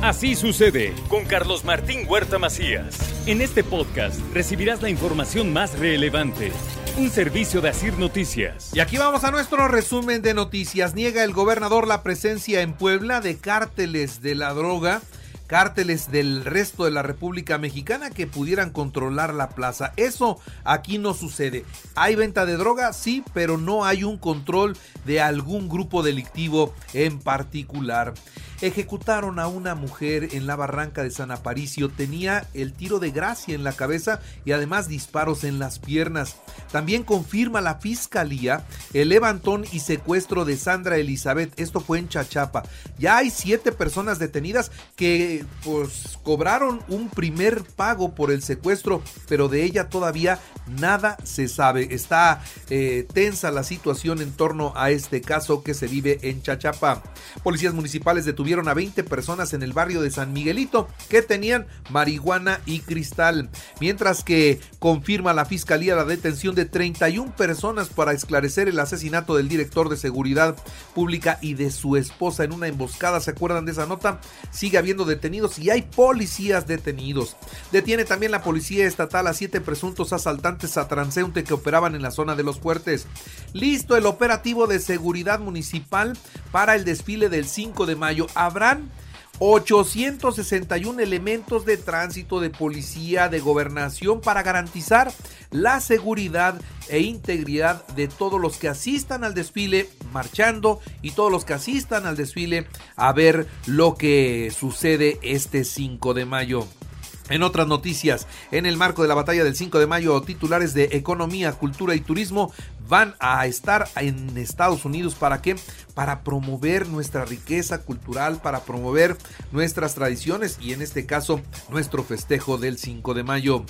Así sucede con Carlos Martín Huerta Macías. En este podcast recibirás la información más relevante. Un servicio de Asir Noticias. Y aquí vamos a nuestro resumen de noticias. Niega el gobernador la presencia en Puebla de cárteles de la droga cárteles del resto de la República Mexicana que pudieran controlar la plaza. Eso aquí no sucede. ¿Hay venta de droga? Sí, pero no hay un control de algún grupo delictivo en particular. Ejecutaron a una mujer en la barranca de San Aparicio. Tenía el tiro de gracia en la cabeza y además disparos en las piernas. También confirma la fiscalía el levantón y secuestro de Sandra Elizabeth. Esto fue en Chachapa. Ya hay siete personas detenidas que pues cobraron un primer pago por el secuestro, pero de ella todavía nada se sabe. Está eh, tensa la situación en torno a este caso que se vive en Chachapa. Policías municipales detuvieron a 20 personas en el barrio de San Miguelito que tenían marihuana y cristal, mientras que confirma la fiscalía la detención de 31 personas para esclarecer el asesinato del director de seguridad pública y de su esposa en una emboscada. ¿Se acuerdan de esa nota? Sigue habiendo detenidos y hay policías detenidos. Detiene también la policía estatal a siete presuntos asaltantes a transeúnte que operaban en la zona de los fuertes. Listo el operativo de seguridad municipal para el desfile del 5 de mayo habrán 861 elementos de tránsito, de policía, de gobernación para garantizar la seguridad e integridad de todos los que asistan al desfile marchando y todos los que asistan al desfile a ver lo que sucede este 5 de mayo. En otras noticias, en el marco de la batalla del 5 de mayo, titulares de Economía, Cultura y Turismo van a estar en Estados Unidos para qué? Para promover nuestra riqueza cultural, para promover nuestras tradiciones y en este caso nuestro festejo del 5 de mayo.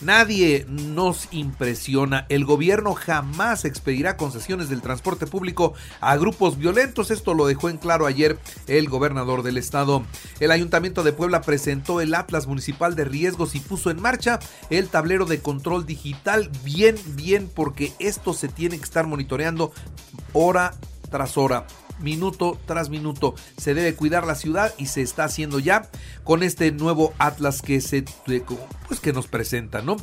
Nadie nos impresiona. El gobierno jamás expedirá concesiones del transporte público a grupos violentos. Esto lo dejó en claro ayer el gobernador del estado. El ayuntamiento de Puebla presentó el Atlas Municipal de Riesgos y puso en marcha el tablero de control digital. Bien, bien, porque esto se tiene que estar monitoreando hora tras hora minuto tras minuto. Se debe cuidar la ciudad y se está haciendo ya con este nuevo Atlas que se pues que nos presenta, ¿no?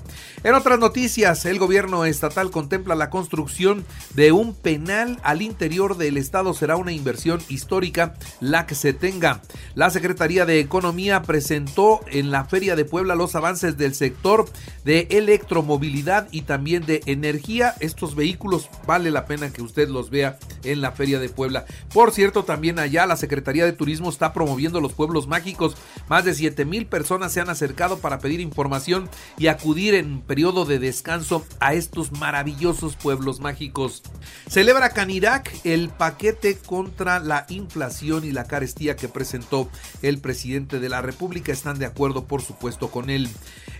En otras noticias, el gobierno estatal contempla la construcción de un penal al interior del estado. Será una inversión histórica la que se tenga. La Secretaría de Economía presentó en la Feria de Puebla los avances del sector de electromovilidad y también de energía. Estos vehículos vale la pena que usted los vea en la Feria de Puebla. Por cierto, también allá la Secretaría de Turismo está promoviendo los pueblos mágicos. Más de 7 mil personas se han acercado para pedir información y acudir en periodo de descanso a estos maravillosos pueblos mágicos. Celebra Canirac el paquete contra la inflación y la carestía que presentó el presidente de la República. Están de acuerdo, por supuesto, con él.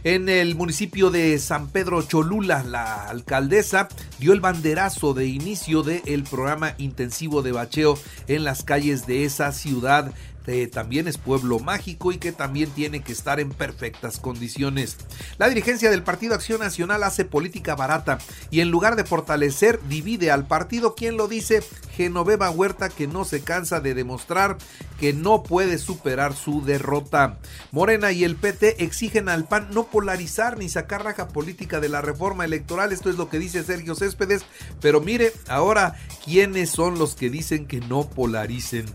En el municipio de San Pedro Cholula, la alcaldesa dio el banderazo de inicio del programa intensivo de bacheo en las calles de esa ciudad también es pueblo mágico y que también tiene que estar en perfectas condiciones. La dirigencia del Partido Acción Nacional hace política barata y en lugar de fortalecer divide al partido. ¿Quién lo dice? Genoveva Huerta que no se cansa de demostrar que no puede superar su derrota. Morena y el PT exigen al PAN no polarizar ni sacar raja política de la reforma electoral. Esto es lo que dice Sergio Céspedes. Pero mire, ahora, ¿quiénes son los que dicen que no polaricen?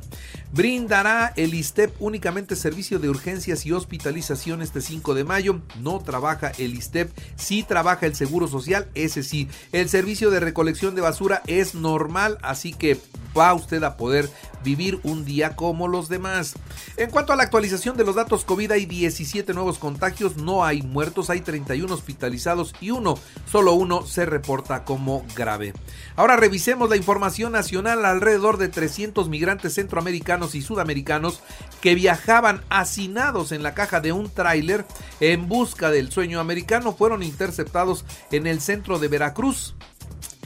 Brindará el ISTEP únicamente servicio de urgencias y hospitalización este 5 de mayo. No trabaja el ISTEP, sí trabaja el Seguro Social, ese sí. El servicio de recolección de basura es normal, así que va usted a poder vivir un día como los demás. En cuanto a la actualización de los datos COVID, hay 17 nuevos contagios, no hay muertos, hay 31 hospitalizados y uno, solo uno se reporta como grave. Ahora revisemos la información nacional. Alrededor de 300 migrantes centroamericanos y sudamericanos que viajaban hacinados en la caja de un tráiler en busca del sueño americano fueron interceptados en el centro de Veracruz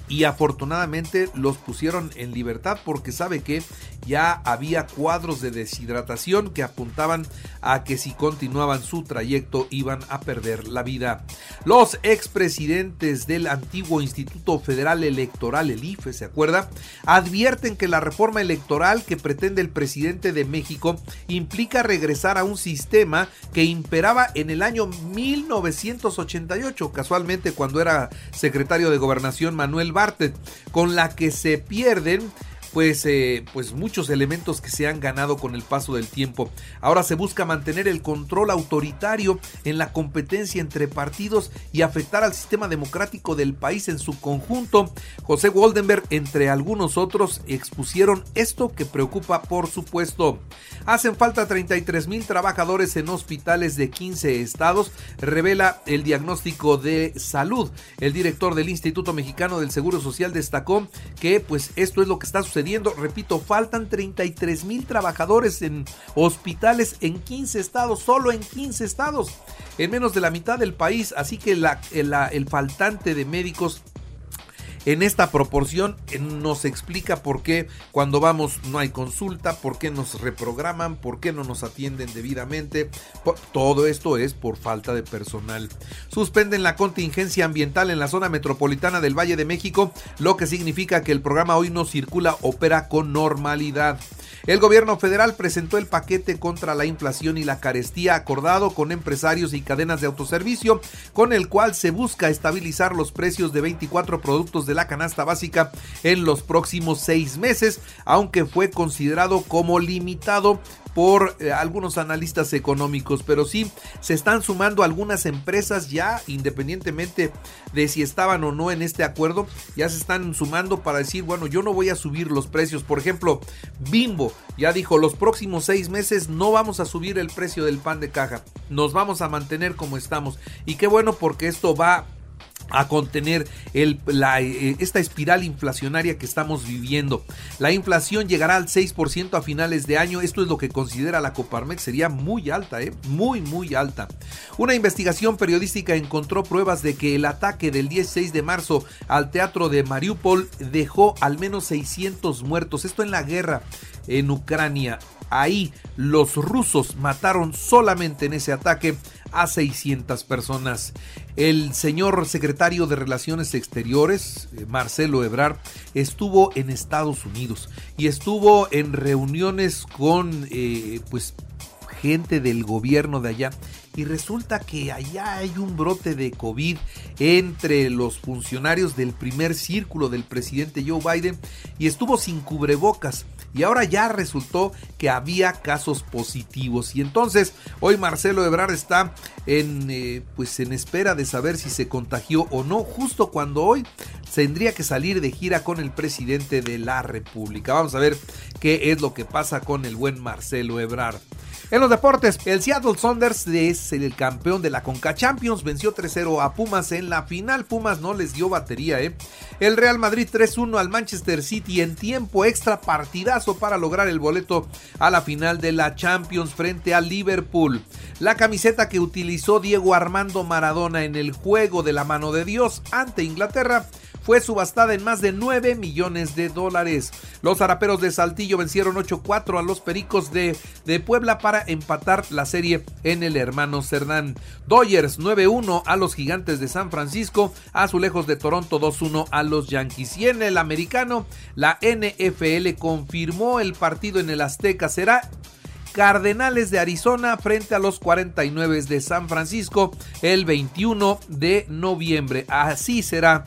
y afortunadamente los pusieron en libertad porque sabe que ya había cuadros de deshidratación que apuntaban a que si continuaban su trayecto iban a perder la vida. Los expresidentes del antiguo Instituto Federal Electoral, el IFE, ¿se acuerda? Advierten que la reforma electoral que pretende el presidente de México implica regresar a un sistema que imperaba en el año 1988, casualmente cuando era secretario de Gobernación Manuel Con la que se pierden pues, pues muchos elementos que se han ganado con el paso del tiempo. Ahora se busca mantener el control autoritario en la competencia entre partidos y afectar al sistema democrático del país en su conjunto. José Waldenberg, entre algunos otros, expusieron esto que preocupa por supuesto. Hacen falta 33 mil trabajadores en hospitales de 15 estados, revela el diagnóstico de salud. El director del Instituto Mexicano del Seguro Social destacó que pues esto es lo que está sucediendo Repito, faltan 33 mil trabajadores en hospitales en 15 estados, solo en 15 estados, en menos de la mitad del país. Así que la, el faltante de médicos en esta proporción nos explica por qué cuando vamos no hay consulta, por qué nos reprograman, por qué no nos atienden debidamente. Todo esto es por falta de personal. Suspenden la contingencia ambiental en la zona metropolitana del Valle de México, lo que significa que el programa hoy no circula, opera con normalidad. El gobierno federal presentó el paquete contra la inflación y la carestía acordado con empresarios y cadenas de autoservicio, con el cual se busca estabilizar los precios de 24 productos de la canasta básica en los próximos seis meses, aunque fue considerado como limitado por eh, algunos analistas económicos, pero sí se están sumando algunas empresas ya, independientemente de si estaban o no en este acuerdo, ya se están sumando para decir, bueno, yo no voy a subir los precios. Por ejemplo, Bimbo ya dijo, los próximos seis meses no vamos a subir el precio del pan de caja, nos vamos a mantener como estamos. Y qué bueno porque esto va a contener eh, esta espiral inflacionaria que estamos viviendo. La inflación llegará al 6% a finales de año. Esto es lo que considera la Coparmex. Sería muy alta, ¿eh? muy, muy alta. Una investigación periodística encontró pruebas de que el ataque del 16 de marzo al teatro de Mariupol dejó al menos 600 muertos. Esto en la guerra en Ucrania. Ahí los rusos mataron solamente en ese ataque a 600 personas. El señor secretario de Relaciones Exteriores, eh, Marcelo Ebrard, estuvo en Estados Unidos y estuvo en reuniones con eh, pues gente del gobierno de allá y resulta que allá hay un brote de COVID entre los funcionarios del primer círculo del presidente Joe Biden y estuvo sin cubrebocas y ahora ya resultó que había casos positivos y entonces hoy Marcelo Ebrard está en eh, pues en espera de saber si se contagió o no justo cuando hoy tendría que salir de gira con el presidente de la República. Vamos a ver qué es lo que pasa con el buen Marcelo Ebrard. En los deportes, el Seattle Saunders es el campeón de la Conca Champions, venció 3-0 a Pumas en la final. Pumas no les dio batería, ¿eh? El Real Madrid 3-1 al Manchester City en tiempo extra partidazo para lograr el boleto a la final de la Champions frente al Liverpool. La camiseta que utilizó Diego Armando Maradona en el juego de la mano de Dios ante Inglaterra fue subastada en más de 9 millones de dólares. Los zaraperos de Saltillo vencieron 8-4 a los Pericos de, Puebla para empatar la serie en el hermano Cerdán. Dodgers 9-1 a los Gigantes de San Francisco, Azulejos de Toronto 2-1 a los Yankees. Y en el americano, la NFL confirmó el partido en el Azteca. Será Cardenales de Arizona frente a los 49 de San Francisco el 21 de noviembre. Así será